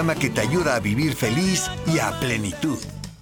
Programa que te ayuda a vivir feliz y a plenitud.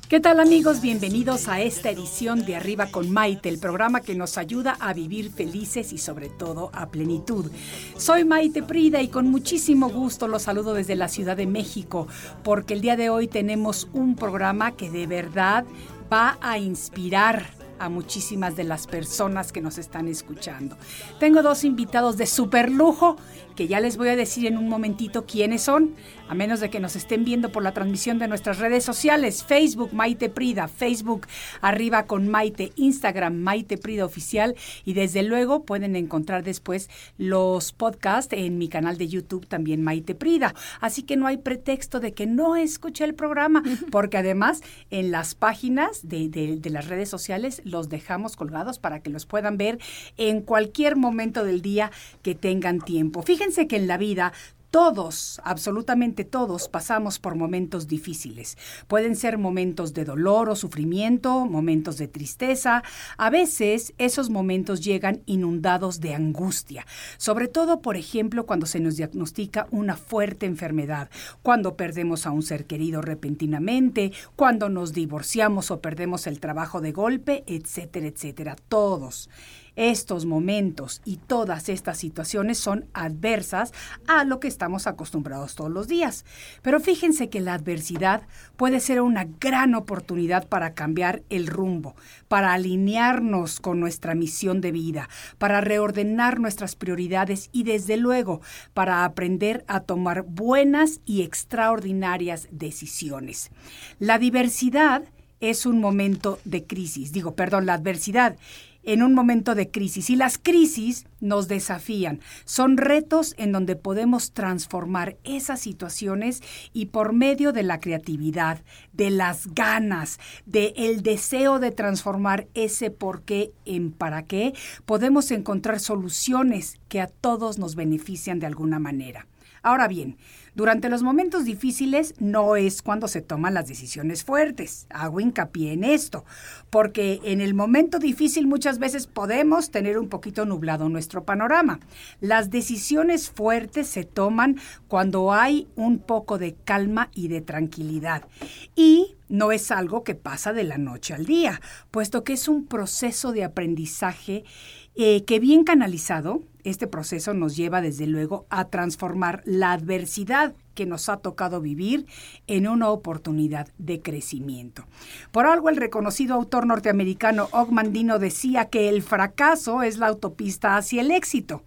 ¿Qué tal amigos? Bienvenidos a esta edición de Arriba con Maite, el programa que nos ayuda a vivir felices y sobre todo a plenitud. Soy Maite Prida y con muchísimo gusto los saludo desde la Ciudad de México, porque el día de hoy tenemos un programa que de verdad va a inspirar a muchísimas de las personas que nos están escuchando. Tengo dos invitados de super lujo que ya les voy a decir en un momentito quiénes son, a menos de que nos estén viendo por la transmisión de nuestras redes sociales, Facebook Maite Prida, Facebook arriba con Maite, Instagram Maite Prida Oficial y desde luego pueden encontrar después los podcasts en mi canal de YouTube también Maite Prida. Así que no hay pretexto de que no escuche el programa, porque además en las páginas de, de, de las redes sociales los dejamos colgados para que los puedan ver en cualquier momento del día que tengan tiempo. Fíjense que en la vida todos, absolutamente todos, pasamos por momentos difíciles. Pueden ser momentos de dolor o sufrimiento, momentos de tristeza. A veces esos momentos llegan inundados de angustia, sobre todo, por ejemplo, cuando se nos diagnostica una fuerte enfermedad, cuando perdemos a un ser querido repentinamente, cuando nos divorciamos o perdemos el trabajo de golpe, etcétera, etcétera. Todos estos momentos y todas estas situaciones son adversas a lo que estamos acostumbrados todos los días. Pero fíjense que la adversidad puede ser una gran oportunidad para cambiar el rumbo, para alinearnos con nuestra misión de vida, para reordenar nuestras prioridades y desde luego para aprender a tomar buenas y extraordinarias decisiones. La diversidad es un momento de crisis, digo, perdón, la adversidad en un momento de crisis. Y las crisis nos desafían. Son retos en donde podemos transformar esas situaciones y por medio de la creatividad, de las ganas, de el deseo de transformar ese por qué en para qué, podemos encontrar soluciones que a todos nos benefician de alguna manera. Ahora bien, durante los momentos difíciles no es cuando se toman las decisiones fuertes. Hago hincapié en esto, porque en el momento difícil muchas veces podemos tener un poquito nublado nuestro panorama. Las decisiones fuertes se toman cuando hay un poco de calma y de tranquilidad. Y no es algo que pasa de la noche al día, puesto que es un proceso de aprendizaje eh, que bien canalizado, este proceso nos lleva desde luego a transformar la adversidad que nos ha tocado vivir en una oportunidad de crecimiento. Por algo el reconocido autor norteamericano Og Mandino decía que el fracaso es la autopista hacia el éxito.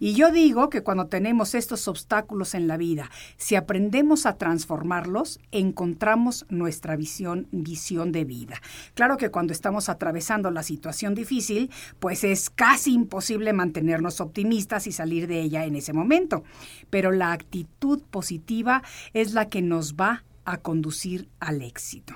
Y yo digo que cuando tenemos estos obstáculos en la vida, si aprendemos a transformarlos, encontramos nuestra visión, visión de vida. Claro que cuando estamos atravesando la situación difícil, pues es casi imposible mantenernos optimistas y salir de ella en ese momento. Pero la actitud positiva es la que nos va a conducir al éxito.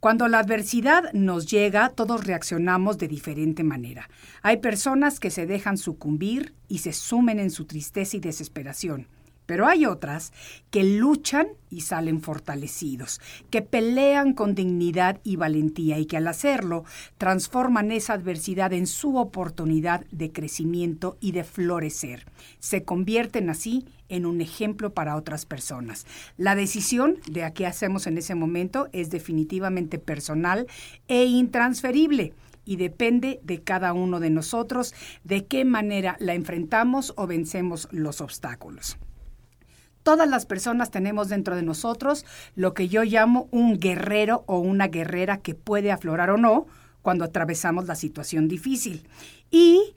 Cuando la adversidad nos llega, todos reaccionamos de diferente manera. Hay personas que se dejan sucumbir y se sumen en su tristeza y desesperación. Pero hay otras que luchan y salen fortalecidos, que pelean con dignidad y valentía y que al hacerlo transforman esa adversidad en su oportunidad de crecimiento y de florecer. Se convierten así en un ejemplo para otras personas. La decisión de a qué hacemos en ese momento es definitivamente personal e intransferible y depende de cada uno de nosotros de qué manera la enfrentamos o vencemos los obstáculos. Todas las personas tenemos dentro de nosotros lo que yo llamo un guerrero o una guerrera que puede aflorar o no cuando atravesamos la situación difícil. Y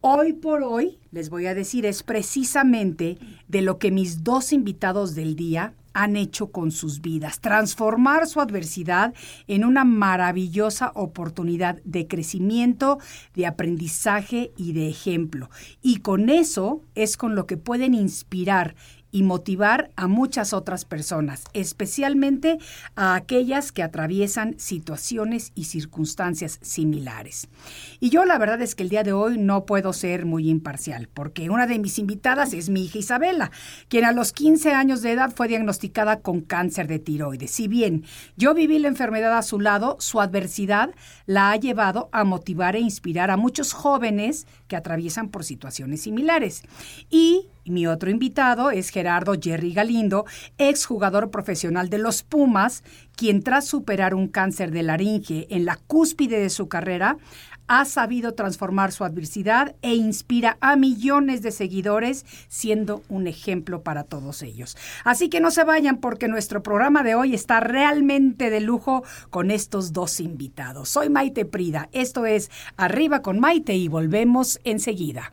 hoy por hoy, les voy a decir, es precisamente de lo que mis dos invitados del día han hecho con sus vidas, transformar su adversidad en una maravillosa oportunidad de crecimiento, de aprendizaje y de ejemplo. Y con eso es con lo que pueden inspirar y motivar a muchas otras personas, especialmente a aquellas que atraviesan situaciones y circunstancias similares. Y yo la verdad es que el día de hoy no puedo ser muy imparcial, porque una de mis invitadas es mi hija Isabela, quien a los 15 años de edad fue diagnosticada con cáncer de tiroides. Si bien yo viví la enfermedad a su lado, su adversidad la ha llevado a motivar e inspirar a muchos jóvenes que atraviesan por situaciones similares. Y mi otro invitado es Gerardo Jerry Galindo, exjugador profesional de los Pumas, quien tras superar un cáncer de laringe en la cúspide de su carrera, ha sabido transformar su adversidad e inspira a millones de seguidores, siendo un ejemplo para todos ellos. Así que no se vayan porque nuestro programa de hoy está realmente de lujo con estos dos invitados. Soy Maite Prida, esto es Arriba con Maite y volvemos enseguida.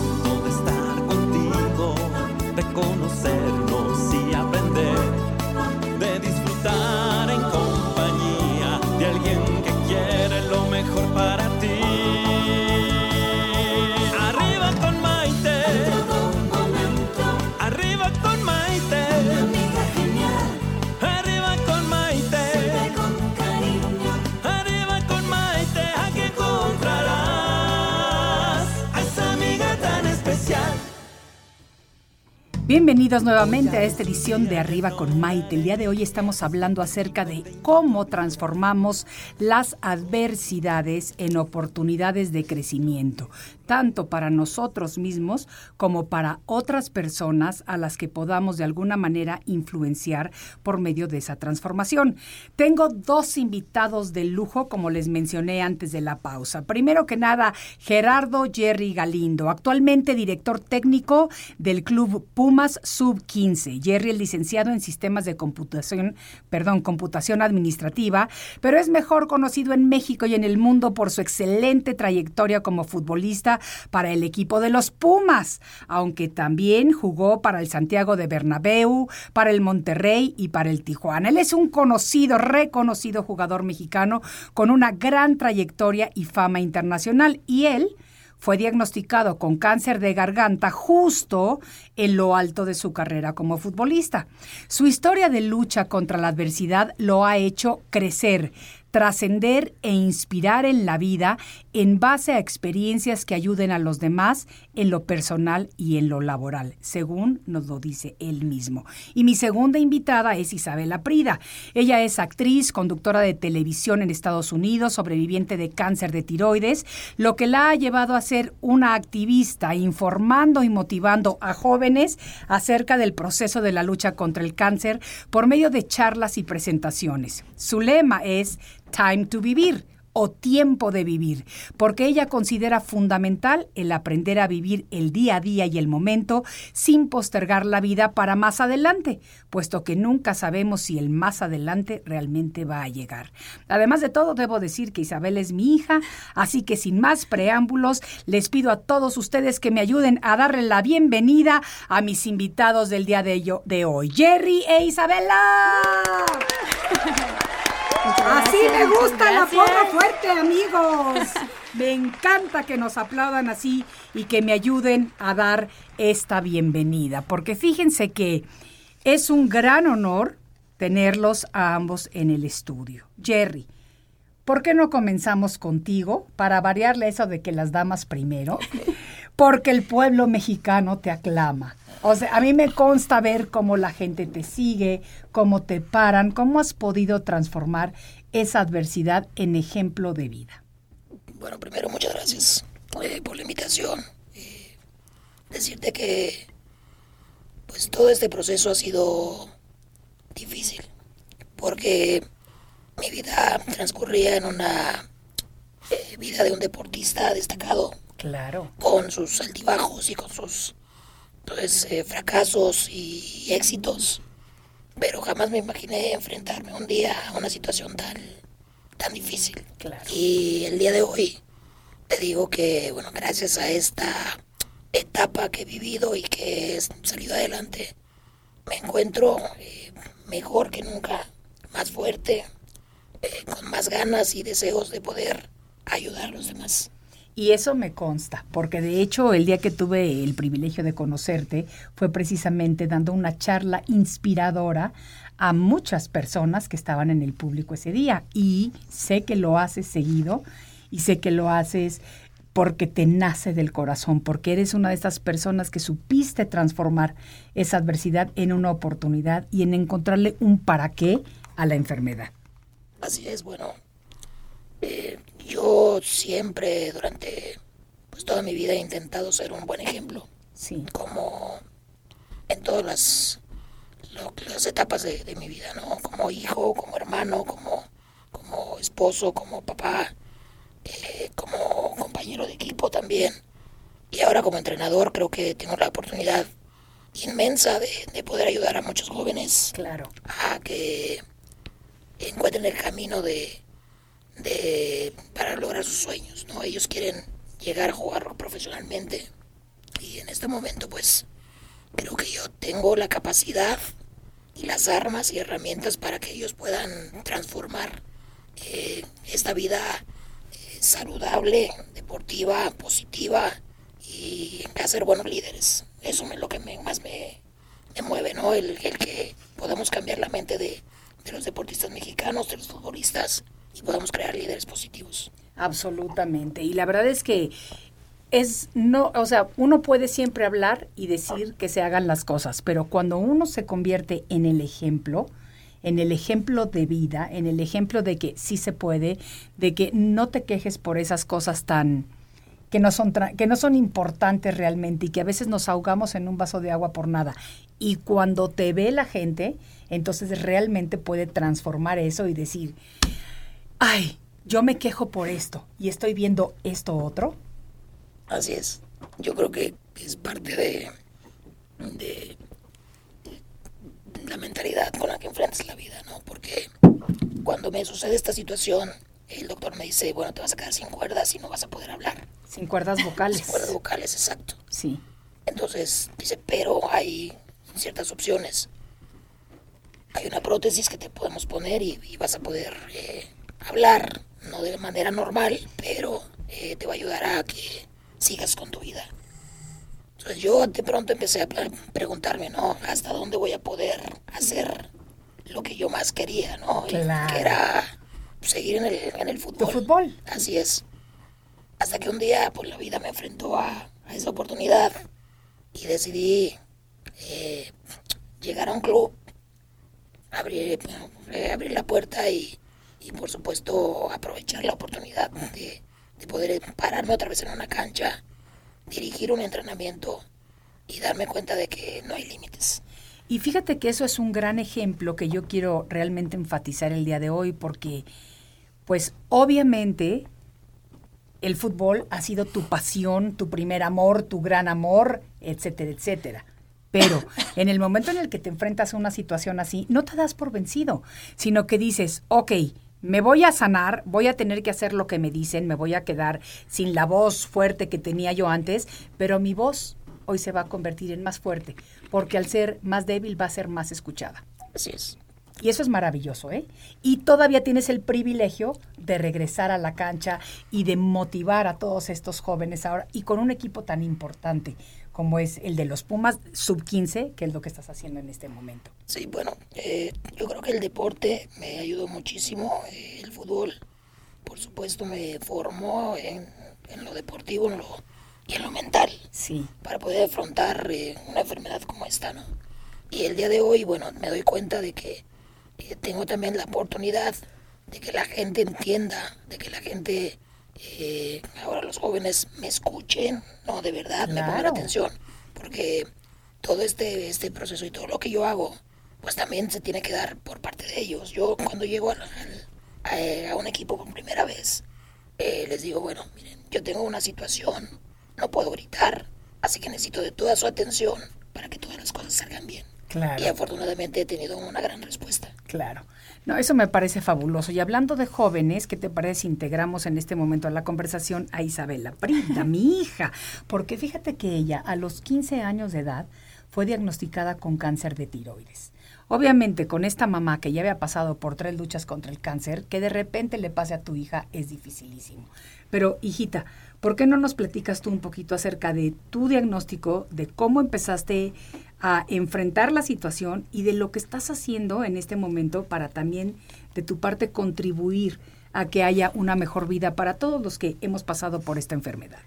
de Bienvenidos nuevamente a esta edición de Arriba con Maite. El día de hoy estamos hablando acerca de cómo transformamos las adversidades en oportunidades de crecimiento, tanto para nosotros mismos como para otras personas a las que podamos de alguna manera influenciar por medio de esa transformación. Tengo dos invitados de lujo, como les mencioné antes de la pausa. Primero que nada, Gerardo Jerry Galindo, actualmente director técnico del Club Pumas Sub 15. Jerry es licenciado en sistemas de computación, perdón, computación administrativa, pero es mejor conocido en México y en el mundo por su excelente trayectoria como futbolista para el equipo de los Pumas, aunque también jugó para el Santiago de Bernabéu, para el Monterrey y para el Tijuana. Él es un conocido, reconocido jugador mexicano con una gran trayectoria y fama internacional y él fue diagnosticado con cáncer de garganta justo en lo alto de su carrera como futbolista. Su historia de lucha contra la adversidad lo ha hecho crecer, trascender e inspirar en la vida en base a experiencias que ayuden a los demás en lo personal y en lo laboral, según nos lo dice él mismo. Y mi segunda invitada es Isabela Prida. Ella es actriz, conductora de televisión en Estados Unidos, sobreviviente de cáncer de tiroides, lo que la ha llevado a ser una activista informando y motivando a jóvenes acerca del proceso de la lucha contra el cáncer por medio de charlas y presentaciones. Su lema es Time to Vivir o tiempo de vivir, porque ella considera fundamental el aprender a vivir el día a día y el momento sin postergar la vida para más adelante, puesto que nunca sabemos si el más adelante realmente va a llegar. Además de todo, debo decir que Isabel es mi hija, así que sin más preámbulos, les pido a todos ustedes que me ayuden a darle la bienvenida a mis invitados del día de, hoy, Jerry e Isabela. Así me gusta la porra fuerte, amigos. Me encanta que nos aplaudan así y que me ayuden a dar esta bienvenida, porque fíjense que es un gran honor tenerlos a ambos en el estudio. Jerry, ¿por qué no comenzamos contigo para variarle eso de que las damas primero? Porque el pueblo mexicano te aclama. O sea, a mí me consta ver cómo la gente te sigue, cómo te paran, cómo has podido transformar esa adversidad en ejemplo de vida. Bueno, primero muchas gracias eh, por la invitación. Eh, decirte que pues todo este proceso ha sido difícil, porque mi vida transcurría en una eh, vida de un deportista destacado, Claro. con sus altibajos y con sus pues, eh, fracasos y éxitos. Pero jamás me imaginé enfrentarme un día a una situación tan, tan difícil. Claro. Y el día de hoy te digo que, bueno, gracias a esta etapa que he vivido y que he salido adelante, me encuentro eh, mejor que nunca, más fuerte, eh, con más ganas y deseos de poder ayudar a los demás. Y eso me consta, porque de hecho el día que tuve el privilegio de conocerte fue precisamente dando una charla inspiradora a muchas personas que estaban en el público ese día. Y sé que lo haces seguido y sé que lo haces porque te nace del corazón, porque eres una de esas personas que supiste transformar esa adversidad en una oportunidad y en encontrarle un para qué a la enfermedad. Así es, bueno, eh, yo siempre durante pues toda mi vida he intentado ser un buen ejemplo, Sí, como en todas las, lo- las etapas de, de mi vida, ¿no? Como hijo, como hermano, como, como esposo, como papá, eh, como compañero de equipo también. Y ahora como entrenador creo que tengo la oportunidad inmensa de, de poder ayudar a muchos jóvenes claro. a que encuentren el camino de, de para lograr sus sueños, ¿no? Ellos quieren llegar a jugar profesionalmente y en este momento pues creo que yo tengo la capacidad y las armas y herramientas para que ellos puedan transformar eh, esta vida eh, saludable, deportiva, positiva y a ser buenos líderes. Eso es lo que más me, me mueve, ¿no? El, el que podamos cambiar la mente de, de los deportistas mexicanos, de los futbolistas y podamos crear líderes positivos. Absolutamente. Y la verdad es que es no, o sea, uno puede siempre hablar y decir que se hagan las cosas, pero cuando uno se convierte en el ejemplo, en el ejemplo de vida, en el ejemplo de que sí se puede, de que no te quejes por esas cosas tan que no son que no son importantes realmente y que a veces nos ahogamos en un vaso de agua por nada. Y cuando te ve la gente, entonces realmente puede transformar eso y decir, ay, yo me quejo por esto y estoy viendo esto otro. Así es. Yo creo que es parte de, de la mentalidad con la que enfrentas la vida, ¿no? Porque cuando me sucede esta situación, el doctor me dice, bueno, te vas a quedar sin cuerdas y no vas a poder hablar. Sin cuerdas vocales. Sin cuerdas vocales, exacto. Sí. Entonces dice, pero hay ciertas opciones. Hay una prótesis que te podemos poner y, y vas a poder eh, hablar, no de manera normal, pero eh, te va a ayudar a que sigas con tu vida. Entonces yo de pronto empecé a pre- preguntarme, ¿no? ¿Hasta dónde voy a poder hacer lo que yo más quería, ¿no? Claro. Que era seguir en el, en el fútbol. fútbol. Así es. Hasta que un día, pues la vida me enfrentó a, a esa oportunidad y decidí eh, llegar a un club, abrir, eh, abrir la puerta y, y, por supuesto aprovechar la oportunidad de, de poder pararme otra vez en una cancha, dirigir un entrenamiento y darme cuenta de que no hay límites. Y fíjate que eso es un gran ejemplo que yo quiero realmente enfatizar el día de hoy porque, pues obviamente, el fútbol ha sido tu pasión, tu primer amor, tu gran amor, etcétera, etcétera. Pero en el momento en el que te enfrentas a una situación así, no te das por vencido, sino que dices, ok, me voy a sanar, voy a tener que hacer lo que me dicen, me voy a quedar sin la voz fuerte que tenía yo antes, pero mi voz hoy se va a convertir en más fuerte, porque al ser más débil va a ser más escuchada. Así es. Y eso es maravilloso, ¿eh? Y todavía tienes el privilegio de regresar a la cancha y de motivar a todos estos jóvenes ahora y con un equipo tan importante como es el de los Pumas sub 15, que es lo que estás haciendo en este momento. Sí, bueno, eh, yo creo que el deporte me ayudó muchísimo. eh, el fútbol, por supuesto, me formó en, en lo deportivo en lo, y en lo mental Sí, para poder afrontar eh, una enfermedad como esta, ¿no? Y el día de hoy, bueno, me doy cuenta de que tengo también la oportunidad de que la gente entienda, de que la gente, eh, ahora los jóvenes me escuchen, no, de verdad, me pongan Claro. atención, porque todo este, este proceso y todo lo que yo hago pues también se tiene que dar por parte de ellos. Yo cuando llego a, un equipo por primera vez, eh, les digo, bueno, miren, yo tengo una situación, no puedo gritar, así que necesito de toda su atención para que todas las cosas salgan bien. Claro. Y afortunadamente he tenido una gran respuesta. Claro. No, eso me parece fabuloso. Y hablando de jóvenes, ¿qué te parece integramos en este momento a la conversación a Isabela Prida, mi hija? Porque fíjate que ella a los 15 años de edad fue diagnosticada con cáncer de tiroides. Obviamente, con esta mamá que ya había pasado por tres luchas contra el cáncer, que de repente le pase a tu hija es dificilísimo. Pero, hijita, ¿por qué no nos platicas tú un poquito acerca de tu diagnóstico, de cómo empezaste a enfrentar la situación y de lo que estás haciendo en este momento para también, de tu parte, contribuir a que haya una mejor vida para todos los que hemos pasado por esta enfermedad?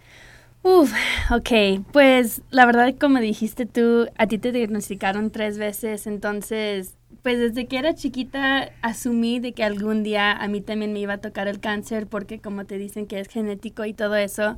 Uf, ok, pues la verdad como dijiste tú, a ti te diagnosticaron tres veces, entonces pues desde que era chiquita asumí de que algún día a mí también me iba a tocar el cáncer porque como te dicen que es genético y todo eso,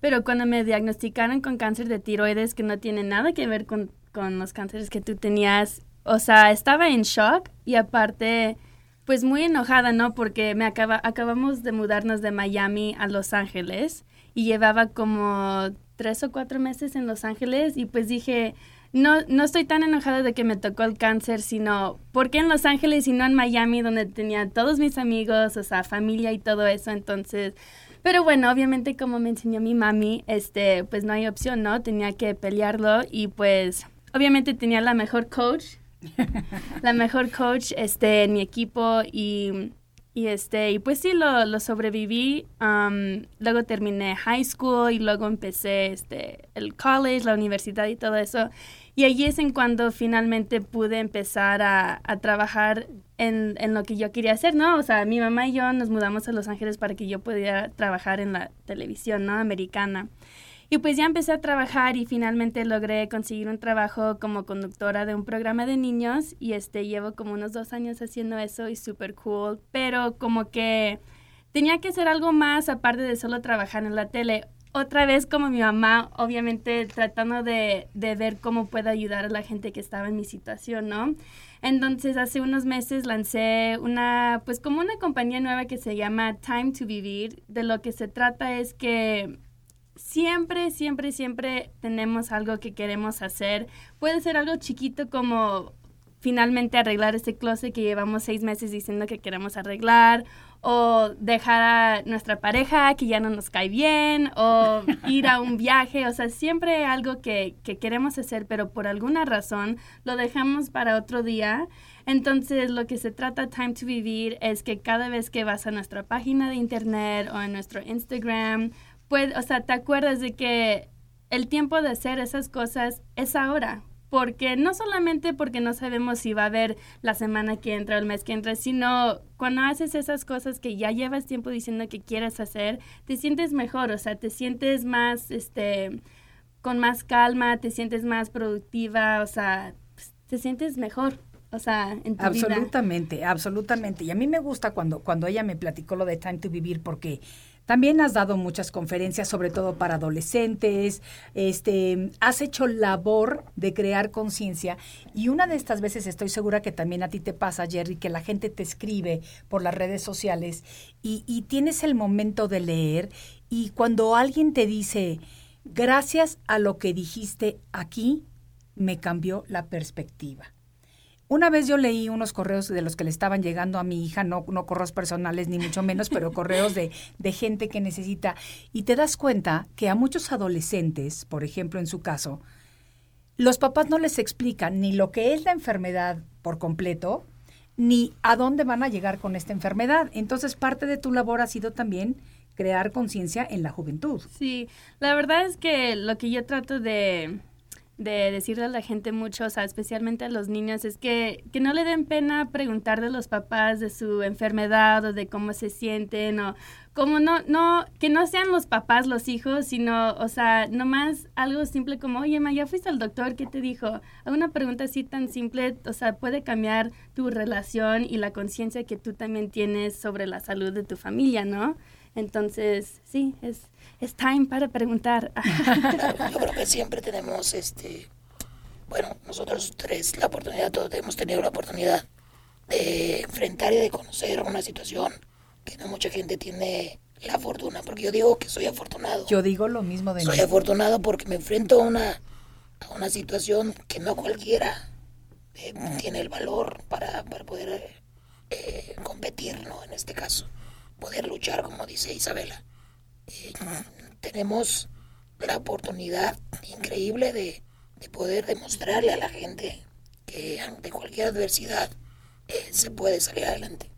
pero cuando me diagnosticaron con cáncer de tiroides que no tiene nada que ver con, con los cánceres que tú tenías, o sea, estaba en shock y aparte pues muy enojada, ¿no? Porque me acaba, acabamos de mudarnos de Miami a Los Ángeles y llevaba como tres o cuatro meses en Los Ángeles y pues dije, no, no estoy tan enojada de que me tocó el cáncer, sino ¿por qué en Los Ángeles y no en Miami donde tenía todos mis amigos, o sea, familia y todo eso? Entonces, pero bueno, obviamente como me enseñó mi mami, este, pues no hay opción, ¿no? Tenía que pelearlo y pues obviamente tenía la mejor coach, la mejor coach este, en mi equipo y y este, y pues sí, lo, lo sobreviví. luego terminé high school y luego empecé este, el college, la universidad y todo eso. Y allí es en cuando finalmente pude empezar a, a trabajar en, en, lo que yo quería hacer, ¿no? O sea, mi mamá y yo nos mudamos a Los Ángeles para que yo pudiera trabajar en la televisión, ¿no? Americana. Y pues ya empecé a trabajar y finalmente logré conseguir un trabajo como conductora de un programa de niños y este llevo como unos dos años haciendo eso y súper cool, pero como que tenía que hacer algo más aparte de solo trabajar en la tele. Otra vez como mi mamá, obviamente tratando de, de ver cómo puedo ayudar a la gente que estaba en mi situación, ¿no? Entonces, hace unos meses lancé una, pues como una compañía nueva que se llama Time to Vivir. De lo que se trata es que siempre, siempre, siempre tenemos algo que queremos hacer. Puede ser algo chiquito como finalmente arreglar este closet que llevamos seis meses diciendo que queremos arreglar, o dejar a nuestra pareja que ya no nos cae bien, o ir a un viaje, o sea, siempre algo que, que queremos hacer, pero por alguna razón lo dejamos para otro día. Entonces, lo que se trata Time to Vivir es que cada vez que vas a nuestra página de internet o a nuestro Instagram pues, o sea, te acuerdas de que el tiempo de hacer esas cosas es ahora. Porque no solamente porque no sabemos si va a haber la semana que entra o el mes que entra, sino cuando haces esas cosas que ya llevas tiempo diciendo que quieres hacer, te sientes mejor, o sea, te sientes más, este, con más calma, te sientes más productiva, o sea, pues, te sientes mejor. O sea, en tu absolutamente, vida. absolutamente. Y a mí me gusta cuando, cuando ella me platicó lo de Time to Vivir porque también has dado muchas conferencias, sobre todo para adolescentes. Este, has hecho labor de crear conciencia y una de estas veces estoy segura que también a ti te pasa, Jerry, que la gente te escribe por las redes sociales y, y tienes el momento de leer y cuando alguien te dice, gracias a lo que dijiste aquí, me cambió la perspectiva. Una vez yo leí unos correos de los que le estaban llegando a mi hija, no, no correos personales ni mucho menos, pero correos de, de gente que necesita. Y te das cuenta que a muchos adolescentes, por ejemplo en su caso, los papás no les explican ni lo que es la enfermedad por completo, ni a dónde van a llegar con esta enfermedad. Entonces, parte de tu labor ha sido también crear conciencia en la juventud. Sí, la verdad es que lo que yo trato de de decirle a la gente mucho, o sea, especialmente a los niños, es que, que no le den pena preguntar de los papás de su enfermedad o de cómo se sienten o como no, no, que no sean los papás los hijos, sino, o sea, nomás algo simple como, oye, ma, ya fuiste al doctor, ¿qué te dijo? Una pregunta así tan simple, o sea, puede cambiar tu relación y la conciencia que tú también tienes sobre la salud de tu familia, ¿no? Entonces, sí, es, es time para preguntar. Yo creo que siempre tenemos este bueno, nosotros tres, la oportunidad, todos hemos tenido la oportunidad de enfrentar y de conocer una situación que no mucha gente tiene la fortuna, porque yo digo que soy afortunado. Yo digo lo mismo de Soy afortunado porque me enfrento a una, a una situación que no cualquiera eh, tiene el valor para, para poder eh, competir, ¿no? En este caso, poder luchar, como dice Isabela. Eh, tenemos la oportunidad increíble de, de poder demostrarle a la gente que ante cualquier adversidad eh, se puede salir adelante.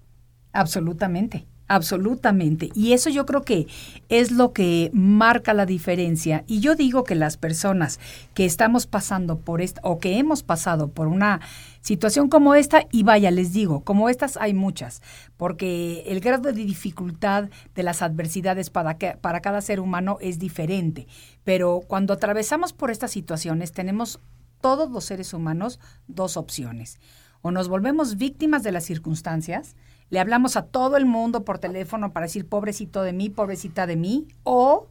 Absolutamente. Absolutamente. Y eso yo creo que es lo que marca la diferencia. Y yo digo que las personas que estamos pasando por esta, o que hemos pasado por una situación como esta, y vaya, les digo, como estas hay muchas, porque el grado de dificultad de las adversidades para, que, para cada ser humano es diferente. Pero cuando atravesamos por estas situaciones, tenemos todos los seres humanos dos opciones. O nos volvemos víctimas de las circunstancias, le hablamos a todo el mundo por teléfono para decir pobrecito de mí, pobrecita de mí, o,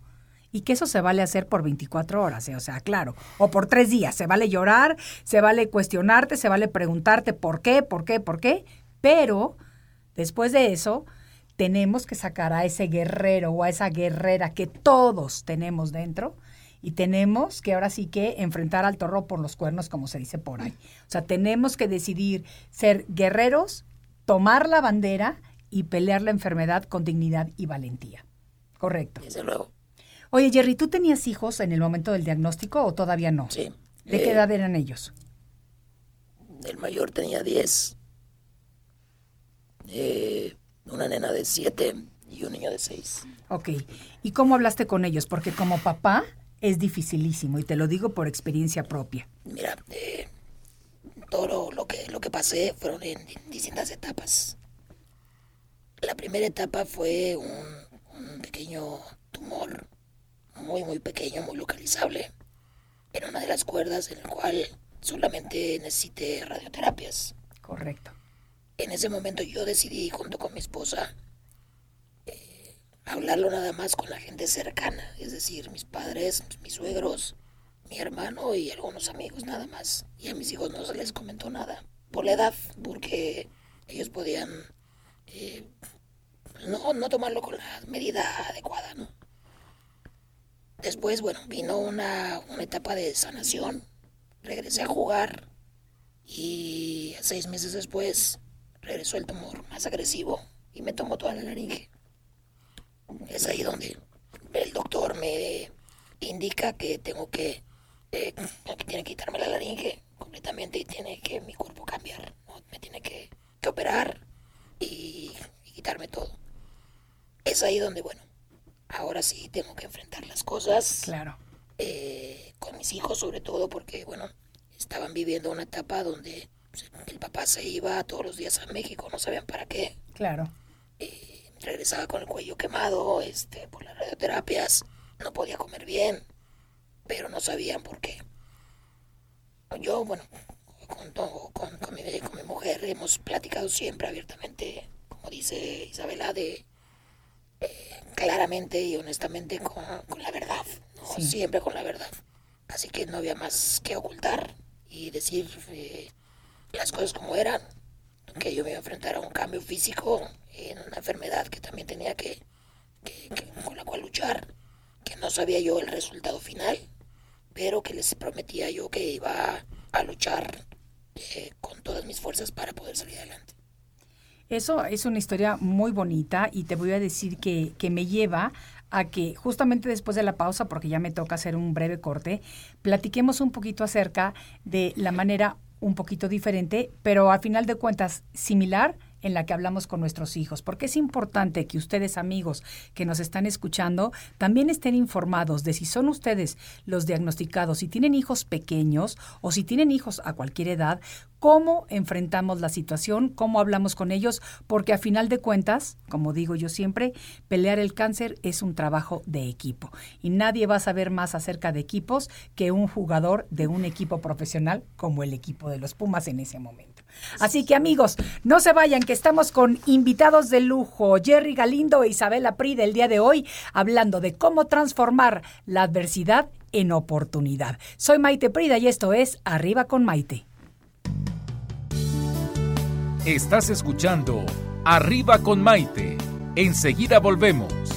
y que eso se vale hacer por 24 horas, ¿eh? o sea, claro, o por tres días, se vale llorar, se vale cuestionarte, se vale preguntarte por qué, por qué, por qué, pero después de eso tenemos que sacar a ese guerrero o a esa guerrera que todos tenemos dentro y tenemos que ahora sí que enfrentar al toro por los cuernos, como se dice por ahí. O sea, tenemos que decidir ser guerreros tomar la bandera y pelear la enfermedad con dignidad y valentía. Correcto. Desde luego. Oye, Jerry, ¿tú tenías hijos en el momento del diagnóstico o todavía no? Sí. ¿De qué Eh, edad eran ellos? El mayor tenía 10. Eh, una nena de 7 y un niño de 6. Ok. ¿Y cómo hablaste con ellos? Porque como papá es dificilísimo y te lo digo por experiencia propia. Mira, eh, todo lo, lo que, lo que pasé fueron en, distintas etapas. La primera etapa fue un, un pequeño tumor, muy, muy pequeño, muy localizable, en una de las cuerdas en el cual solamente necesité radioterapias. Correcto. En ese momento yo decidí, junto con mi esposa, eh, hablarlo nada más con la gente cercana, es decir, mis padres, mis suegros, mi hermano y algunos amigos nada más. Y a mis hijos no se les comentó nada, por la edad, porque ellos podían eh, no, no tomarlo con la medida adecuada, ¿no? Después, bueno, vino una, una etapa de sanación, regresé a jugar y seis meses después regresó el tumor más agresivo y me tomó toda la laringe. Es ahí donde el doctor me indica que tengo que, eh, que tiene que quitarme la laringe completamente y tiene que mi cuerpo cambiar. ¿no? Me tiene que, que operar y, y quitarme todo. Es ahí donde, bueno, ahora sí tengo que enfrentar las cosas Claro. eh, con mis hijos sobre todo porque, bueno, estaban viviendo una etapa donde pues, el papá se iba todos los días a México, no sabían para qué. Claro. Eh, regresaba con el cuello quemado este, por las radioterapias, no podía comer bien, pero no sabían por qué. Yo, bueno, con, todo- con, con mi, con mi mujer hemos platicado siempre abiertamente, como dice Isabela, de eh, claramente y honestamente con, con la verdad, ¿no? Sí. siempre con la verdad. Así que no había más que ocultar y decir eh, las cosas como eran, que yo me iba a enfrentar a un cambio físico en una enfermedad que también tenía que, que- que- con la cual luchar, que no sabía yo el resultado final, pero que les prometía yo que iba a luchar eh, con todas mis fuerzas para poder salir adelante. Eso es una historia muy bonita y te voy a decir que, que me lleva a que justamente después de la pausa, porque ya me toca hacer un breve corte, platiquemos un poquito acerca de la manera un poquito diferente, pero al final de cuentas similar en la que hablamos con nuestros hijos, porque es importante que ustedes amigos que nos están escuchando también estén informados de si son ustedes los diagnosticados, si tienen hijos pequeños o si tienen hijos a cualquier edad, cómo enfrentamos la situación, cómo hablamos con ellos, porque a final de cuentas, como digo yo siempre, pelear el cáncer es un trabajo de equipo y nadie va a saber más acerca de equipos que un jugador de un equipo profesional como el equipo de los Pumas en ese momento. Así que amigos, no se vayan, que estamos con invitados de lujo, Jerry Galindo e Isabela Prida el día de hoy, hablando de cómo transformar la adversidad en oportunidad. Soy Maite Prida y esto es Arriba con Maite. Estás escuchando Arriba con Maite. Enseguida volvemos.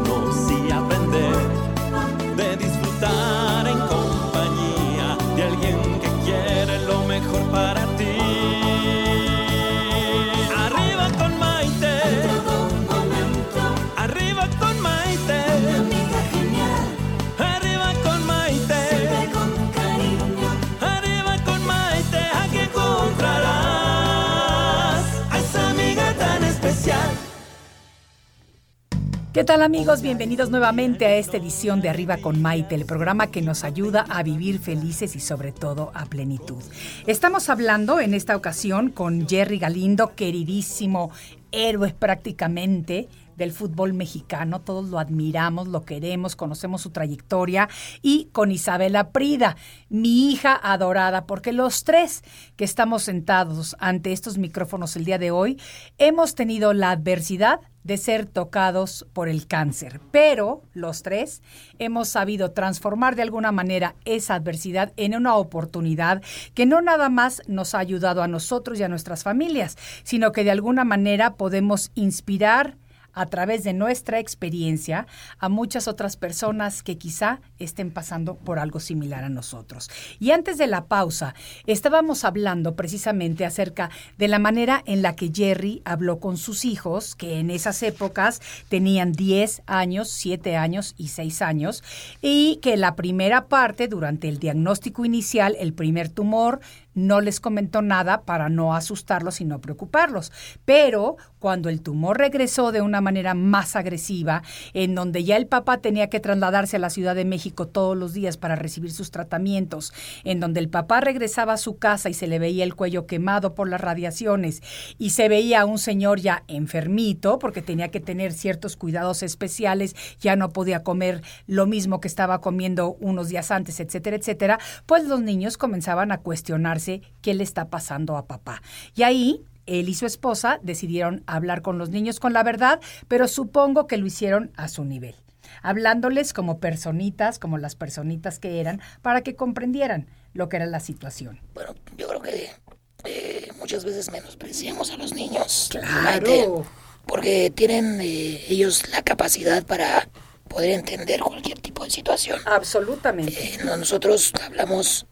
¿Qué tal amigos? Bienvenidos nuevamente a esta edición de Arriba con Maite, el programa que nos ayuda a vivir felices y sobre todo a plenitud. Estamos hablando en esta ocasión con Jerry Galindo, queridísimo héroe prácticamente del fútbol mexicano, todos lo admiramos, lo queremos, conocemos su trayectoria, y con Isabela Prida, mi hija adorada, porque los tres que estamos sentados ante estos micrófonos el día de hoy, hemos tenido la adversidad de ser tocados por el cáncer, pero los tres hemos sabido transformar de alguna manera esa adversidad en una oportunidad que no nada más nos ha ayudado a nosotros y a nuestras familias, sino que de alguna manera podemos inspirar, a través de nuestra experiencia a muchas otras personas que quizá estén pasando por algo similar a nosotros. Y antes de la pausa, estábamos hablando precisamente acerca de la manera en la que Jerry habló con sus hijos, que en esas épocas tenían 10 años, 7 años y 6 años, y que la primera parte, durante el diagnóstico inicial, el primer tumor, no les comentó nada para no asustarlos y no preocuparlos. Pero cuando el tumor regresó de una manera más agresiva, en donde ya el papá tenía que trasladarse a la Ciudad de México todos los días para recibir sus tratamientos, en donde el papá regresaba a su casa y se le veía el cuello quemado por las radiaciones y se veía a un señor ya enfermito porque tenía que tener ciertos cuidados especiales, ya no podía comer lo mismo que estaba comiendo unos días antes, etcétera, etcétera, pues los niños comenzaban a cuestionarse qué le está pasando a papá. Y ahí él y su esposa decidieron hablar con los niños con la verdad, pero supongo que lo hicieron a su nivel, hablándoles como personitas, como las personitas que eran, para que comprendieran lo que era la situación. Bueno, yo creo que eh, muchas veces menospreciamos a los niños. Claro. Porque tienen eh, ellos la capacidad para poder entender cualquier tipo de situación. Absolutamente. Eh, no- nosotros hablamos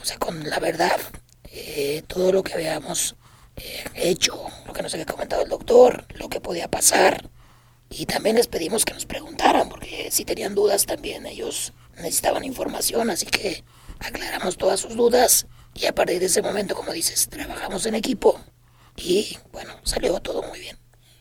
o sea, con la verdad, eh, todo lo que habíamos eh, hecho, lo que nos había comentado el doctor, lo que podía pasar. Y también les pedimos que nos preguntaran, porque si tenían dudas también ellos necesitaban información, así que aclaramos todas sus dudas y a partir de ese momento, como dices, trabajamos en equipo y bueno, salió todo muy bien.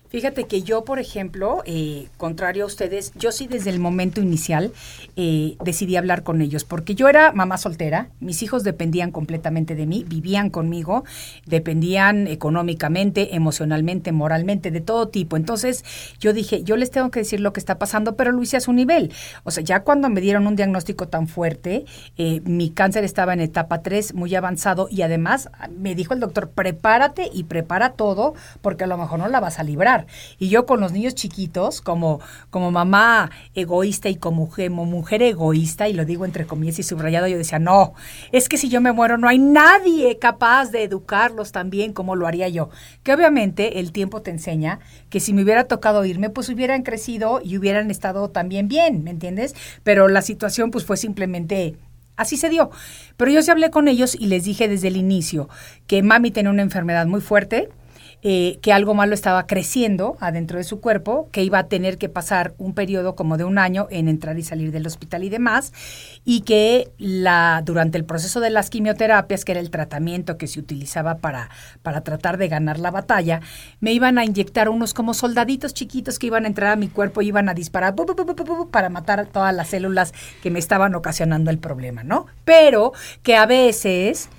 Fíjate que yo, por ejemplo, eh, contrario a ustedes, yo sí desde el momento inicial eh, decidí hablar con ellos, porque yo era mamá soltera, mis hijos dependían completamente de mí, vivían conmigo, dependían económicamente, emocionalmente, moralmente, de todo tipo. Entonces yo dije, yo les tengo que decir lo que está pasando, pero lo hice a su nivel. O sea, ya cuando me dieron un diagnóstico tan fuerte, eh, mi cáncer estaba en etapa 3, muy avanzado, y además me dijo el doctor, prepárate y prepara todo, porque a lo mejor no la vas a librar. Y yo con los niños chiquitos, como, como mamá egoísta y como mujer, mujer egoísta, y lo digo entre comillas y subrayado, yo decía, no, es que si yo me muero no hay nadie capaz de educarlos tan bien como lo haría yo. Que obviamente el tiempo te enseña que si me hubiera tocado irme, pues hubieran crecido y hubieran estado también bien, ¿me entiendes? Pero la situación pues fue simplemente Así se dio. Pero yo sí hablé con ellos y les dije desde el inicio que mami tenía una enfermedad muy fuerte, eh, que algo malo estaba creciendo adentro de su cuerpo, que iba a tener que pasar un periodo como de un año en entrar y salir del hospital y demás, y que la, durante el proceso de las quimioterapias, que era el tratamiento que se utilizaba para, para tratar de ganar la batalla, me iban a inyectar unos como soldaditos chiquitos que iban a entrar a mi cuerpo y iban a disparar para matar todas las células que me estaban ocasionando el problema, ¿no? Pero que a veces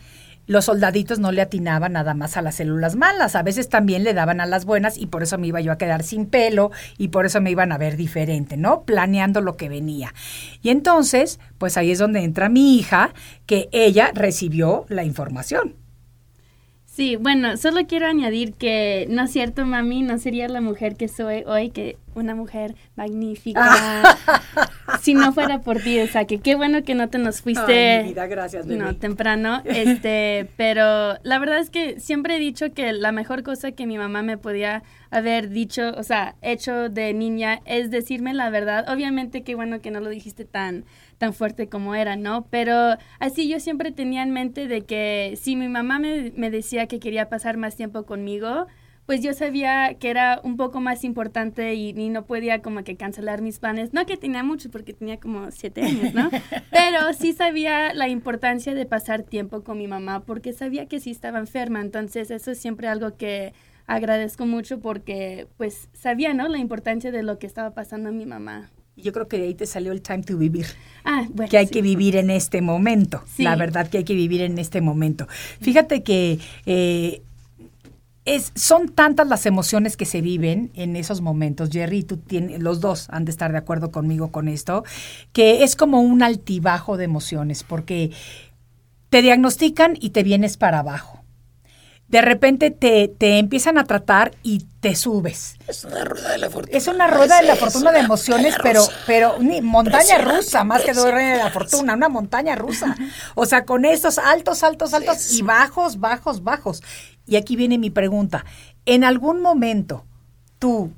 los soldaditos no le atinaban nada más a las células malas, a veces también le daban a las buenas y por eso me iba yo a quedar sin pelo y por eso me iban a ver diferente, ¿no? Planeando lo que venía. Y entonces, pues ahí es donde entra mi hija, que ella recibió la información. Sí, bueno, solo quiero añadir que no es cierto, mami, no sería la mujer que soy hoy, que una mujer magnífica, si no fuera por ti, o sea, que qué bueno que no te nos fuiste gracias, no, temprano, este, pero la verdad es que siempre he dicho que la mejor cosa que mi mamá me podía haber dicho, o sea, hecho de niña es decirme la verdad. Obviamente qué bueno que no lo dijiste tan tan fuerte como era, ¿no? Pero así yo siempre tenía en mente de que si mi mamá me, me decía que quería pasar más tiempo conmigo, pues yo sabía que era un poco más importante y, no podía como que cancelar mis planes. No que tenía mucho porque tenía como siete años, ¿no? Pero sí sabía la importancia de pasar tiempo con mi mamá porque sabía que sí estaba enferma. Entonces eso es siempre algo que agradezco mucho porque pues sabía, ¿no? La importancia de lo que estaba pasando a mi mamá. Yo creo que de ahí te salió el time to vivir. Ah, bueno, que hay que vivir en este momento. La verdad que hay que vivir en este momento. Fíjate que eh, es, son tantas las emociones que se viven en esos momentos, Jerry, tú tienes, los dos han de estar de acuerdo conmigo con esto, que es como un altibajo de emociones, porque te diagnostican y te vienes para abajo de repente te, te, empiezan a tratar y te subes. Es una rueda de la fortuna. Es una rueda de la fortuna de emociones, pero, pero ni, montaña rusa, más que rueda de la fortuna, una montaña rusa. O sea, con estos altos, altos, altos y bajos, bajos, bajos. Y aquí viene mi pregunta. ¿En algún momento tú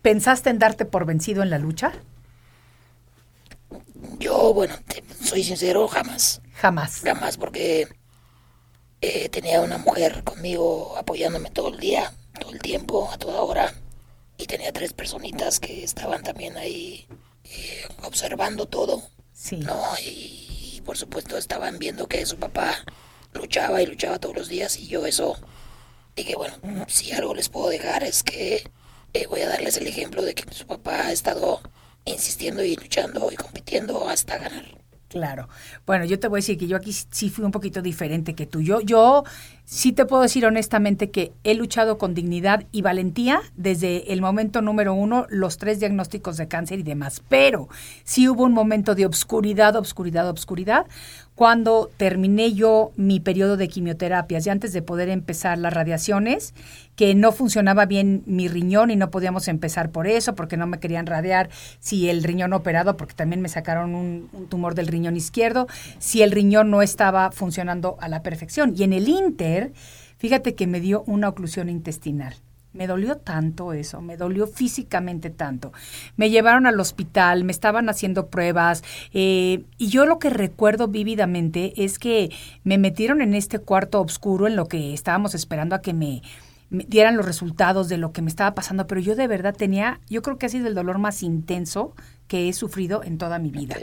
pensaste en darte por vencido en la lucha? Yo, bueno, soy sincero, jamás. Jamás. Jamás, porque eh, tenía una mujer conmigo apoyándome todo el día, todo el tiempo, a toda hora. Y tenía tres personitas que estaban también ahí eh, observando todo. Sí. ¿no? Y, por supuesto estaban viendo que su papá luchaba y luchaba todos los días y yo eso dije, bueno, si algo les puedo dejar es que eh, voy a darles el ejemplo de que su papá ha estado insistiendo y luchando y compitiendo hasta ganar. Claro. Bueno, yo te voy a decir que yo aquí sí fui un poquito diferente que tú. Yo, yo sí te puedo decir honestamente que he luchado con dignidad y valentía desde el momento número uno, los tres diagnósticos de cáncer y demás. Pero sí hubo un momento de obscuridad, obscuridad, obscuridad, cuando terminé yo mi periodo de quimioterapias y antes de poder empezar las radiaciones, que no funcionaba bien mi riñón y no podíamos empezar por eso, porque no me querían radiar si el riñón operado, porque también me sacaron un, tumor del riñón izquierdo, si el riñón no estaba funcionando a la perfección. Y en el Inter, fíjate que me dio una oclusión intestinal. Me dolió tanto eso, me dolió físicamente tanto. Me llevaron al hospital, me estaban haciendo pruebas eh, y yo lo que recuerdo vívidamente es que me metieron en este cuarto oscuro en lo que estábamos esperando a que me, dieran los resultados de lo que me estaba pasando, pero yo de verdad tenía, yo creo que ha sido el dolor más intenso que he sufrido en toda mi vida.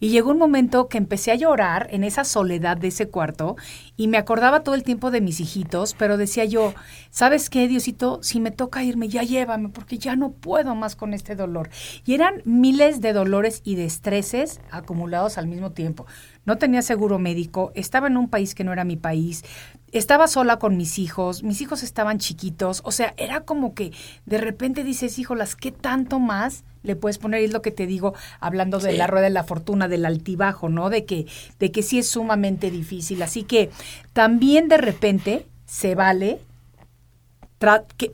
Y llegó un momento que empecé a llorar en esa soledad de ese cuarto y me acordaba todo el tiempo de mis hijitos, pero decía yo, ¿sabes qué, Diosito? Si me toca irme, ya llévame, porque ya no puedo más con este dolor. Y eran miles de dolores y de estreses acumulados al mismo tiempo. No tenía seguro médico, estaba en un país que no era mi país, estaba sola con mis hijos, mis hijos estaban chiquitos, o sea, era como que de repente dices, híjolas, ¿qué tanto más le puedes poner? Y es lo que te digo, hablando de la rueda de la fortuna, del altibajo, ¿no? De que, de que sí es sumamente difícil. Así que también de repente se vale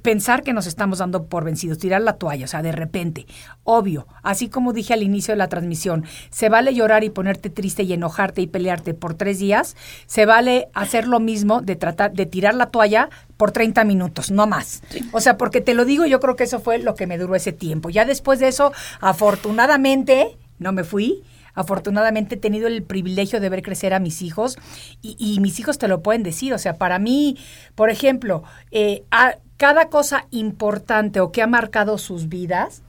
pensar que nos estamos dando por vencidos, tirar la toalla, o sea, de repente, obvio, así como dije al inicio de la transmisión, se vale llorar y ponerte triste y enojarte y pelearte por tres días, se vale hacer lo mismo de tratar de tirar la toalla por 30 minutos, no más. O sea, porque te lo digo, yo creo que eso fue lo que me duró ese tiempo. Ya después de eso, afortunadamente, no me fui, afortunadamente he tenido el privilegio de ver crecer a mis hijos y, mis hijos te lo pueden decir. O sea, para mí, por ejemplo, eh, cada cosa importante o que ha marcado sus vidas,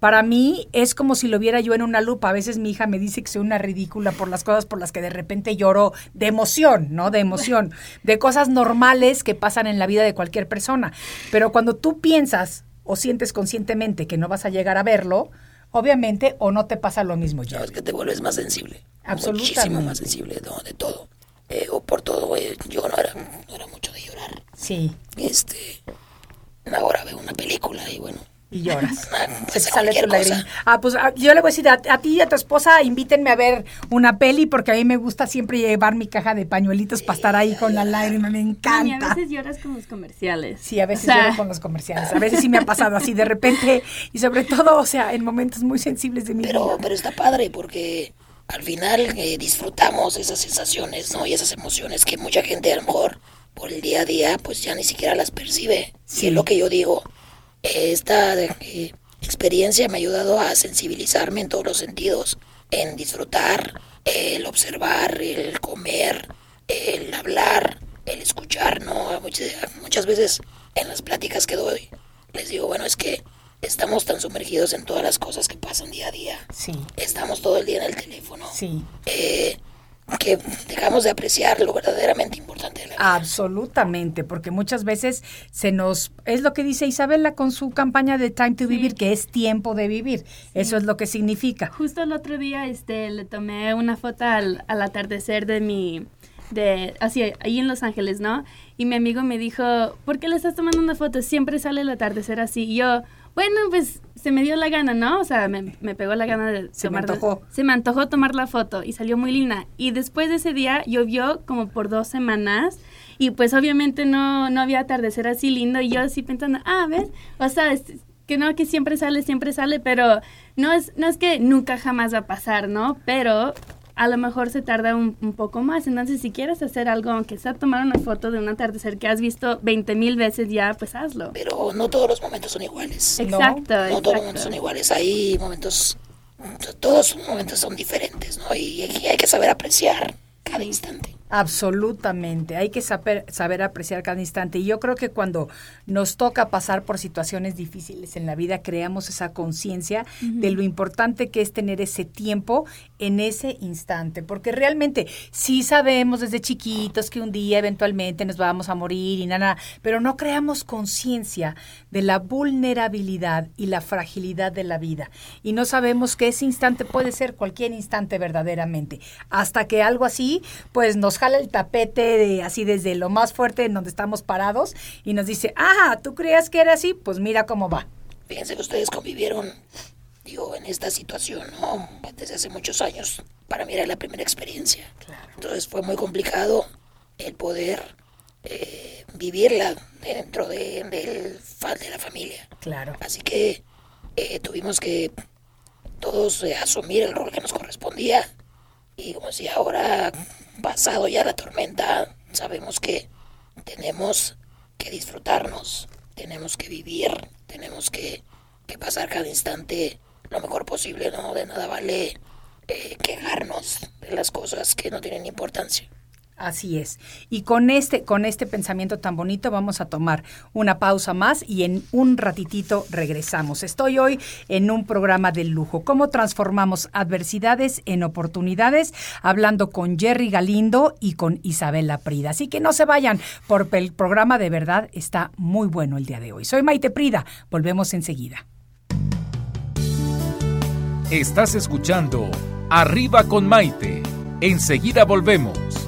para mí es como si lo viera yo en una lupa. A veces mi hija me dice que soy una ridícula por las cosas por las que de repente lloro de emoción, ¿no? De emoción, de cosas normales que pasan en la vida de cualquier persona. Pero cuando tú piensas o sientes conscientemente que no vas a llegar a verlo, obviamente, o no te pasa lo mismo ya. No, es que te vuelves más sensible. Absolutamente. Muchísimo más sensible de todo. eh, o por todo, eh, yo no era, no era mucho de llorar. Sí. Este, ahora veo una película y bueno, Y lloras. ah, Se pues sale tu cosa. lágrima. Ah, pues ah, yo le voy a decir a, a ti y a tu esposa, invítenme a ver una peli porque a mí me gusta siempre llevar mi caja de pañuelitos para estar ahí con la lágrima, me Mami, a encanta. veces lloras con los comerciales. Sí, a veces O sea, lloro con los comerciales. A veces sí me ha pasado así de repente y sobre todo, o sea, en momentos muy sensibles de mi Pero, vida. pero está padre porque al final eh, disfrutamos esas sensaciones, ¿no? Y esas emociones que mucha gente a lo mejor por el día a día pues ya ni siquiera las percibe. Sí. Y es lo que yo digo. Esta eh, experiencia me ha ayudado a sensibilizarme en todos los sentidos, en disfrutar, el observar, el comer, el hablar, el escuchar, ¿no? Muchas, muchas veces en las pláticas que doy les digo, bueno, es que estamos tan sumergidos en todas las cosas que pasan día a día. Sí, Estamos todo el día en el teléfono. sí. eh, que dejamos de apreciar lo verdaderamente importante de la vida. Absolutamente, porque muchas veces se nos, es lo que dice Isabela con su campaña de Time to Vivir, que es tiempo de vivir. Eso es lo que significa. Justo el otro día este, le tomé una foto al, al atardecer de mi... De, así, ahí en Los Ángeles, ¿no? Y mi amigo me dijo, ¿por qué le estás tomando una foto? Siempre sale el atardecer así. Y yo, bueno, pues se me dio la gana, ¿no? O sea, me, me pegó la gana de Se me la- antojó. se me antojó tomar la foto y salió muy linda. Y después de ese día llovió como por dos semanas y pues obviamente no, no había atardecer así lindo y yo así pensando, ah, ¿ves? O sea, es- que no, que siempre sale, siempre sale, pero no es, no es que nunca jamás va a pasar, ¿no? Pero a lo mejor se tarda un, un poco más. Entonces, si quieres hacer algo, aunque sea tomar una foto de un atardecer que has visto 20 mil veces ya, pues hazlo. Pero no todos los momentos son iguales. Exacto, No todos los momentos son iguales. Hay momentos, todos los momentos son diferentes, ¿no? Y hay que saber apreciar cada instante. Absolutamente, hay que saber, saber apreciar cada instante. Y yo creo que cuando nos toca pasar por situaciones difíciles en la vida, creamos esa conciencia de lo importante que es tener ese tiempo en ese instante. Porque realmente sí sabemos desde chiquitos que un día eventualmente nos vamos a morir y nada, pero no creamos conciencia de la vulnerabilidad y la fragilidad de la vida. Y no sabemos que ese instante puede ser cualquier instante verdaderamente. Hasta que algo así, pues nos jala el tapete de, así desde lo más fuerte en donde estamos parados y nos dice, ah, ¿tú creías que era así? Pues mira cómo va. Fíjense que ustedes convivieron, digo, en esta situación, ¿no? Desde hace muchos años. Para mí era la primera experiencia. Entonces fue muy complicado el poder eh, vivirla dentro de, del fa- de la familia. Claro. Así que eh, tuvimos que todos eh, asumir el rol que nos correspondía. Y como si ahora, pasado ya la tormenta, sabemos que tenemos que disfrutarnos, tenemos que vivir, tenemos que, que pasar cada instante lo mejor posible, ¿no? De nada vale eh, quejarnos de las cosas que no tienen importancia. Así es. Y con este, con este pensamiento tan bonito vamos a tomar una pausa más y en un ratitito regresamos. Estoy hoy en un programa de lujo. ¿Cómo transformamos adversidades en oportunidades? Hablando con Jerry Galindo y con Isabela Prida. Así que no se vayan, porque el programa de verdad está muy bueno el día de hoy. Soy Maite Prida. Volvemos enseguida. Estás escuchando Arriba con Maite. Enseguida volvemos.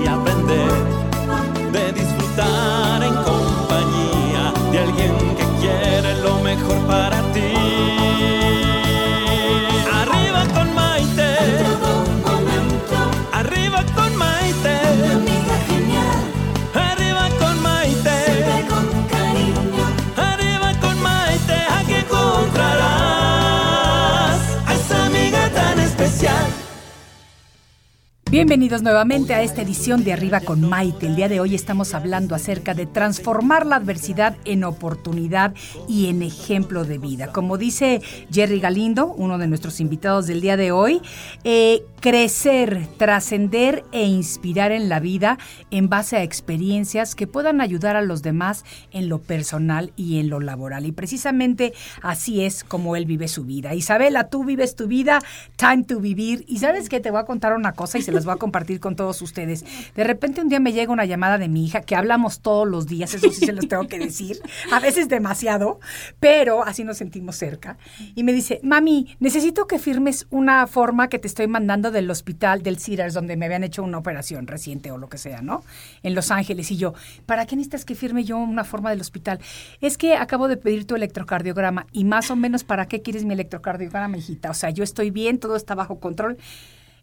Bienvenidos nuevamente a esta edición de Arriba con Maite. El día de hoy estamos hablando acerca de transformar la adversidad en oportunidad y en ejemplo de vida. Como dice Jerry Galindo, uno de nuestros invitados del día de hoy, eh, crecer, trascender e inspirar en la vida en base a experiencias que puedan ayudar a los demás en lo personal y en lo laboral. Y precisamente así es como él vive su vida. Isabela, tú vives tu vida, time to vivir. Y sabes que te voy a contar una cosa y se las voy a compartir con todos ustedes. De repente un día me llega una llamada de mi hija, que hablamos todos los días, eso sí se los tengo que decir, a veces demasiado, pero así nos sentimos cerca. Y me dice, mami, necesito que firmes una forma que te estoy mandando del hospital del Cedars, donde me habían hecho una operación reciente o lo que sea, ¿no? En Los Ángeles. Y yo, ¿para qué necesitas que firme yo una forma del hospital? Es que acabo de pedir tu electrocardiograma y más o menos, ¿para qué quieres mi electrocardiograma, hijita? O sea, yo estoy bien, todo está bajo control.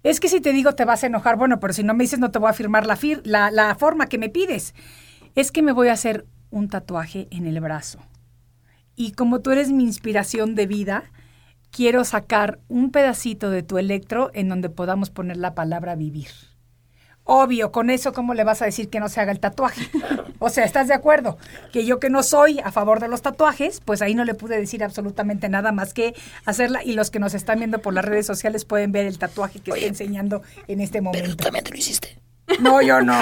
Es que si te digo te vas a enojar, bueno, pero si no me dices no te voy a firmar la, fir la, la forma que me pides. Es que me voy a hacer un tatuaje en el brazo. Y como tú eres mi inspiración de vida, quiero sacar un pedacito de tu electro en donde podamos poner la palabra vivir. Obvio, con eso, ¿cómo le vas a decir que no se haga el tatuaje? O sea, ¿estás de acuerdo? Que yo que no soy a favor de los tatuajes, pues ahí no le pude decir absolutamente nada más que hacerla. Y los que nos están viendo por las redes sociales pueden ver el tatuaje que estoy enseñando en este momento. Pero tú también te lo hiciste. No, yo no.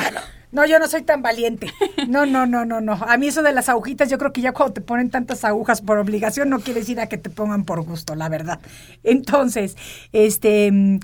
No, yo no soy tan valiente. No, no, no, no, no. A mí eso de las agujitas, yo creo que ya cuando te ponen tantas agujas por obligación, no quiere decir a que te pongan por gusto, la verdad. Entonces, este...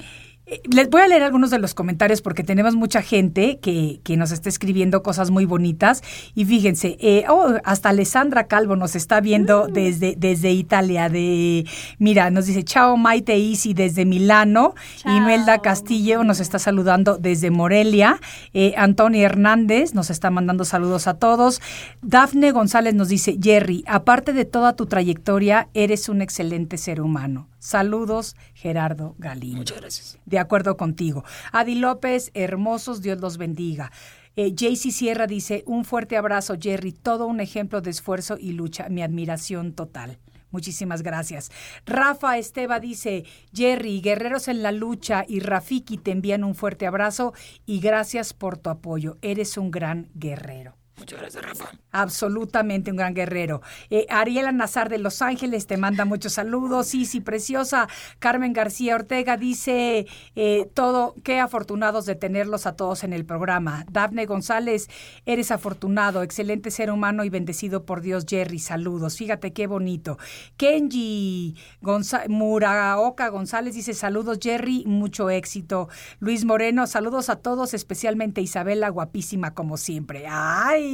mm, Les voy a leer algunos de los comentarios porque tenemos mucha gente que, que nos está escribiendo cosas muy bonitas. Y fíjense, eh, oh, hasta Alessandra Calvo nos está viendo desde, desde Italia. De, mira, nos dice, chao Maite Isi desde Milano. Chao. Imelda Castillo nos está saludando desde Morelia. Eh, Antonio Hernández nos está mandando saludos a todos. Dafne González nos dice, Jerry, aparte de toda tu trayectoria, eres un excelente ser humano. Saludos, Gerardo Galindo. Muchas gracias. De acuerdo contigo. Adi López, hermosos, Dios los bendiga. Eh, Jaycee Sierra dice, un fuerte abrazo, Jerry, todo un ejemplo de esfuerzo y lucha, mi admiración total. Muchísimas gracias. Rafa Esteba dice, Jerry, guerreros en la lucha y Rafiki te envían un fuerte abrazo y gracias por tu apoyo. Eres un gran guerrero. Muchas gracias, Rafa. Absolutamente un gran guerrero. Eh, Ariela Nazar de Los Ángeles te manda muchos saludos. Sí, sí, preciosa. Carmen García Ortega dice eh, todo, qué afortunados de tenerlos a todos en el programa. Dafne González, eres afortunado, excelente ser humano y bendecido por Dios, Jerry. Saludos. Fíjate qué bonito. Kenji Gonza- Muraoka González dice saludos, Jerry, mucho éxito. Luis Moreno, saludos a todos, especialmente Isabela, guapísima como siempre. ¡Ay!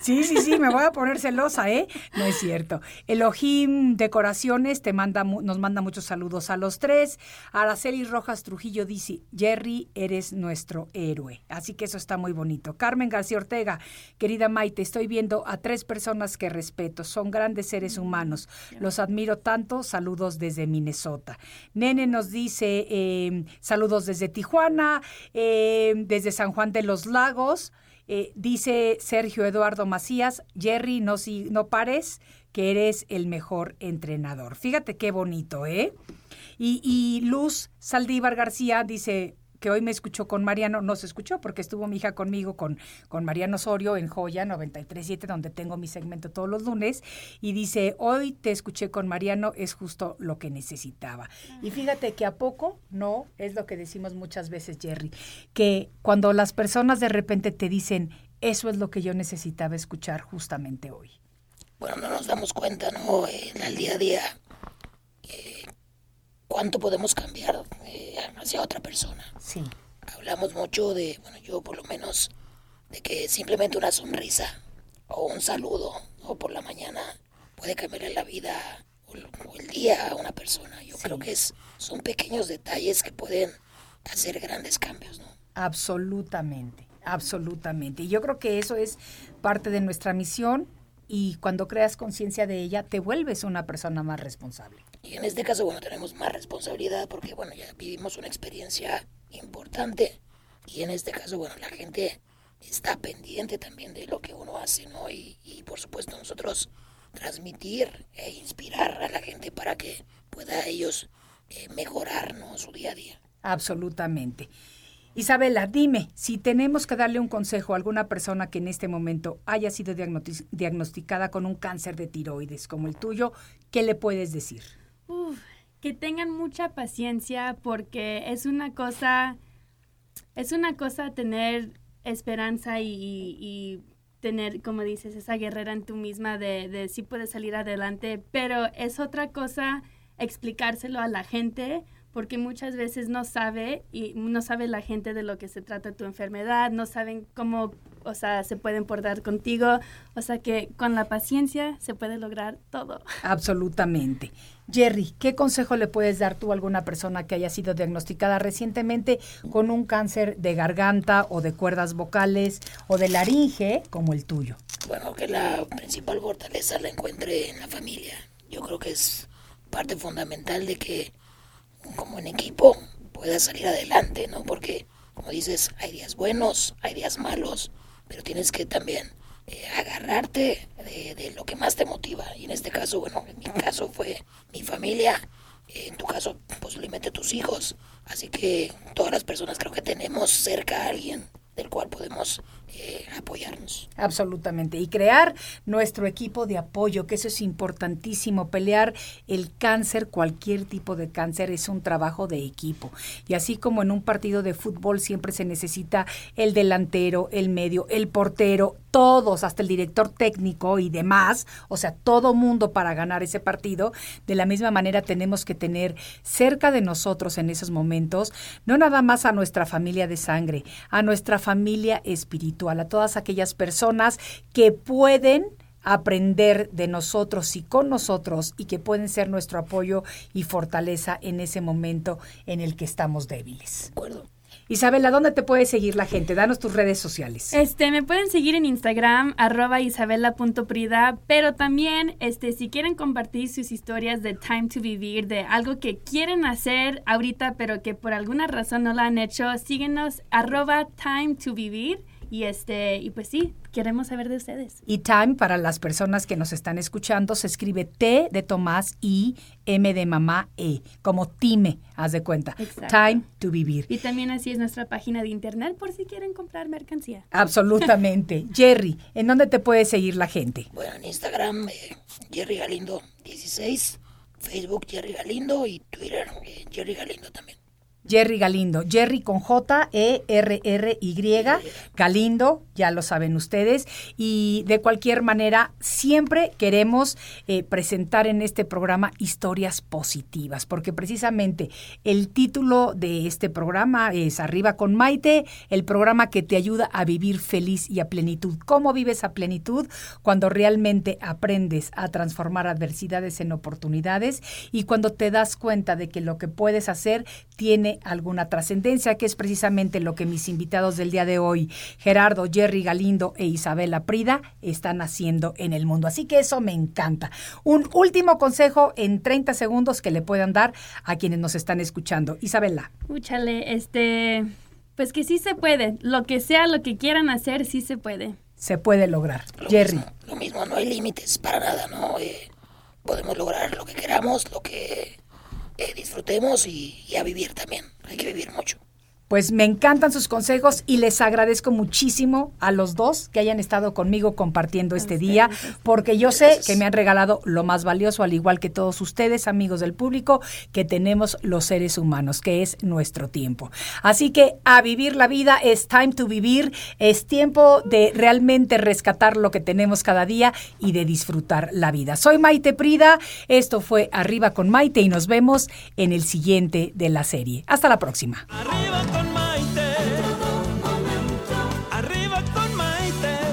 Sí, sí, sí, me voy a poner celosa, ¿eh? No es cierto. Elohim Decoraciones te manda, nos manda muchos saludos a los tres. Araceli Rojas Trujillo dice, Jerry, eres nuestro héroe. Así que eso está muy bonito. Carmen García Ortega, querida Maite, estoy viendo a tres personas que respeto. Son grandes seres humanos. Los admiro tanto. Saludos desde Minnesota. Nene nos dice, eh, saludos desde Tijuana, eh, desde San Juan de los Lagos. Eh, dice Sergio Eduardo Macías, Jerry, no, si, no pares, que eres el mejor entrenador. Fíjate qué bonito, ¿eh? Y, y Luz Saldívar García dice hoy me escuchó con Mariano, no se escuchó porque estuvo mi hija conmigo con, con Mariano Osorio en Joya 937, donde tengo mi segmento todos los lunes, y dice, hoy te escuché con Mariano, es justo lo que necesitaba. Y fíjate que a poco, no, es lo que decimos muchas veces, Jerry, que cuando las personas de repente te dicen, eso es lo que yo necesitaba escuchar justamente hoy. Bueno, no nos damos cuenta, ¿no? En el día a día, cuánto podemos cambiar eh, hacia otra persona. Sí. Hablamos mucho de, bueno, yo por lo menos, de que simplemente una sonrisa o un saludo o por la mañana puede cambiarle la vida o el, o el día a una persona. Yo creo que es, son pequeños detalles que pueden hacer grandes cambios, ¿no? Absolutamente, absolutamente. Y yo creo que eso es parte de nuestra misión y cuando creas conciencia de ella, te vuelves una persona más responsable. Y en este caso, bueno, tenemos más responsabilidad porque, bueno, ya vivimos una experiencia importante. Y en este caso, bueno, la gente está pendiente también de lo que uno hace, ¿no? Y, por supuesto nosotros transmitir e inspirar a la gente para que pueda ellos eh, mejorar. Su día a día. Absolutamente. Isabela, dime, si tenemos que darle un consejo a alguna persona que en este momento haya sido diagnosticada con un cáncer de tiroides como el tuyo, ¿qué le puedes decir? Que tengan mucha paciencia porque es una cosa, es una cosa tener esperanza y, tener, como dices, esa guerrera en tú misma de, de sí puedes salir adelante, pero es otra cosa explicárselo a la gente porque muchas veces no sabe y no sabe la gente de lo que se trata tu enfermedad, no saben cómo, o sea, se pueden portar contigo, o sea que con la paciencia se puede lograr todo. Absolutamente. Jerry, ¿qué consejo le puedes dar tú a alguna persona que haya sido diagnosticada recientemente con un cáncer de garganta o de cuerdas vocales o de laringe como el tuyo? Bueno, que la principal fortaleza la encuentre en la familia. Yo creo que es parte fundamental de que como en equipo puedas salir adelante, ¿no? Porque, como dices, hay días buenos, hay días malos, pero tienes que también eh, agarrarte de, lo que más te motiva. Y en este caso, bueno, en mi caso fue mi familia, en tu caso posiblemente tus hijos. Así que todas las personas creo que tenemos cerca a alguien del cual podemos apoyarnos. Absolutamente. Y crear nuestro equipo de apoyo, que eso es importantísimo. Pelear el cáncer, cualquier tipo de cáncer, es un trabajo de equipo. Y así como en un partido de fútbol siempre se necesita el delantero, el medio, el portero, todos, hasta el director técnico y demás, o sea, todo mundo para ganar ese partido, de la misma manera tenemos que tener cerca de nosotros en esos momentos, no nada más a nuestra familia de sangre, a nuestra familia espiritual, a todas aquellas personas que pueden aprender de nosotros y con nosotros y que pueden ser nuestro apoyo y fortaleza en ese momento en el que estamos débiles. Isabela, ¿dónde te puede seguir la gente? Danos tus redes sociales. Este, me pueden seguir en Instagram, arroba isabela.prida, pero también, este, si quieren compartir sus historias de Time to Vivir, de algo que quieren hacer ahorita, pero que por alguna razón no lo han hecho, síguenos, arroba Time to Vivir. Y este, y pues sí, queremos saber de ustedes. Y time para las personas que nos están escuchando se escribe T de Tomás y M de mamá E, como time, haz de cuenta. Time to vivir. Y también así es nuestra página de internet por si quieren comprar mercancía. Absolutamente. Jerry, ¿en dónde te puede seguir la gente? Bueno, en Instagram, eh, Jerry Galindo 16, Facebook Jerry Galindo y Twitter eh, Jerry Galindo también. Jerry Galindo. Jerry con J, E, R, R, Y. Galindo, ya lo saben ustedes. Y de cualquier manera, siempre queremos eh, presentar en este programa historias positivas, porque precisamente el título de este programa es Arriba con Maite, el programa que te ayuda a vivir feliz y a plenitud. ¿Cómo vives a plenitud? Cuando realmente aprendes a transformar adversidades en oportunidades y cuando te das cuenta de que lo que puedes hacer tiene alguna trascendencia, que es precisamente lo que mis invitados del día de hoy, Gerardo, Jerry Galindo e Isabela Prida, están haciendo en el mundo. Así que eso me encanta. Un último consejo en 30 segundos que le puedan dar a quienes nos están escuchando. Isabela. Úchale, este, pues que sí se puede. Lo que sea, lo que quieran hacer, sí se puede. Se puede lograr. Jerry. lo mismo, no hay límites para nada, ¿no? Eh, podemos lograr lo que queramos, lo que disfrutemos y, y a vivir también. Hay que vivir mucho. Pues me encantan sus consejos y les agradezco muchísimo a los dos que hayan estado conmigo compartiendo este día, porque yo sé que me han regalado lo más valioso, al igual que todos ustedes, amigos del público, que tenemos los seres humanos, que es nuestro tiempo. Así que a vivir la vida es time to vivir, es tiempo de realmente rescatar lo que tenemos cada día y de disfrutar la vida. Soy Maite Prida, esto fue Arriba con Maite y nos vemos en el siguiente de la serie. Hasta la próxima.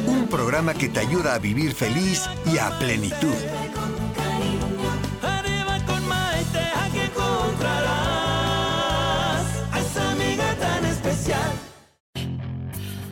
Un programa que te ayuda a vivir feliz y a plenitud.